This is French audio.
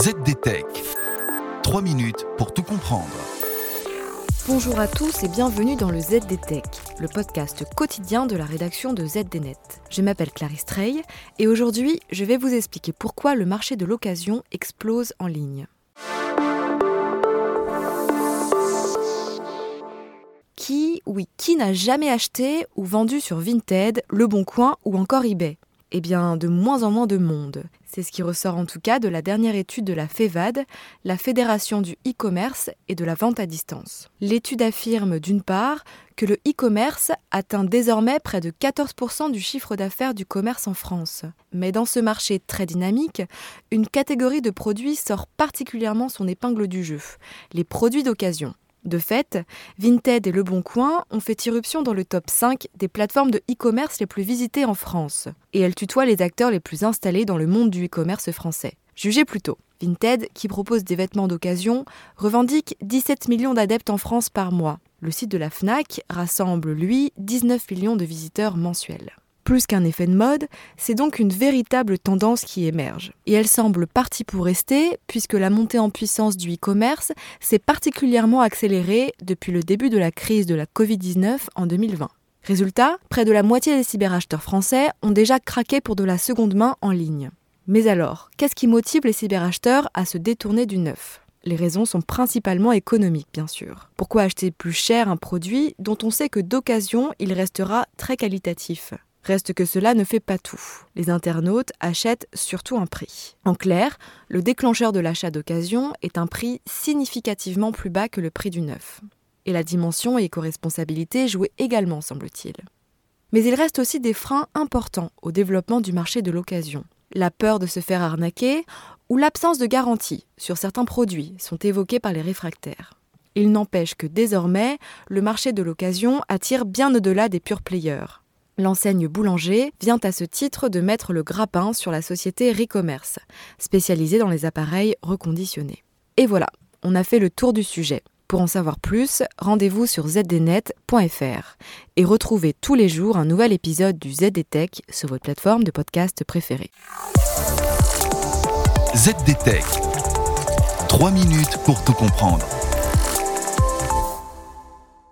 ZDTech. 3 minutes pour tout comprendre. Bonjour à tous et bienvenue dans le ZDTech, le podcast quotidien de la rédaction de ZDNet. Je m'appelle Clarisse Trey et aujourd'hui je vais vous expliquer pourquoi le marché de l'occasion explose en ligne. Qui, oui, qui n'a jamais acheté ou vendu sur Vinted, Le Bon Coin ou encore eBay? Eh bien, de moins en moins de monde. C'est ce qui ressort en tout cas de la dernière étude de la FEVAD, la Fédération du e-commerce et de la vente à distance. L'étude affirme d'une part que le e-commerce atteint désormais près de 14% du chiffre d'affaires du commerce en France. Mais dans ce marché très dynamique, une catégorie de produits sort particulièrement son épingle du jeu, les produits d'occasion. De fait, Vinted et Le Bon Coin ont fait irruption dans le top 5 des plateformes de e-commerce les plus visitées en France, et elles tutoient les acteurs les plus installés dans le monde du e-commerce français. Jugez plutôt. Vinted, qui propose des vêtements d'occasion, revendique 17 millions d'adeptes en France par mois. Le site de la FNAC rassemble, lui, 19 millions de visiteurs mensuels. Plus qu'un effet de mode, c'est donc une véritable tendance qui émerge. Et elle semble partie pour rester, puisque la montée en puissance du e-commerce s'est particulièrement accélérée depuis le début de la crise de la Covid-19 en 2020. Résultat, près de la moitié des cyberacheteurs français ont déjà craqué pour de la seconde main en ligne. Mais alors, qu'est-ce qui motive les cyberacheteurs à se détourner du neuf? Les raisons sont principalement économiques, bien sûr. Pourquoi acheter plus cher un produit dont on sait que d'occasion il restera très qualitatif? Reste que cela ne fait pas tout. Les internautes achètent surtout un prix. En clair, le déclencheur de l'achat d'occasion est un prix significativement plus bas que le prix du neuf. Et la dimension éco-responsabilité jouait également, semble-t-il. Mais il reste aussi des freins importants au développement du marché de l'occasion. La peur de se faire arnaquer ou l'absence de garantie sur certains produits sont évoqués par les réfractaires. Il n'empêche que désormais, le marché de l'occasion attire bien au-delà des purs players. L'enseigne Boulanger vient à ce titre de mettre le grappin sur la société Recommerce, spécialisée dans les appareils reconditionnés. Et voilà, on a fait le tour du sujet. Pour en savoir plus, rendez-vous sur zdnet.fr et retrouvez tous les jours un nouvel épisode du ZDTech sur votre plateforme de podcast préférée. ZDTech. 3 minutes pour tout comprendre.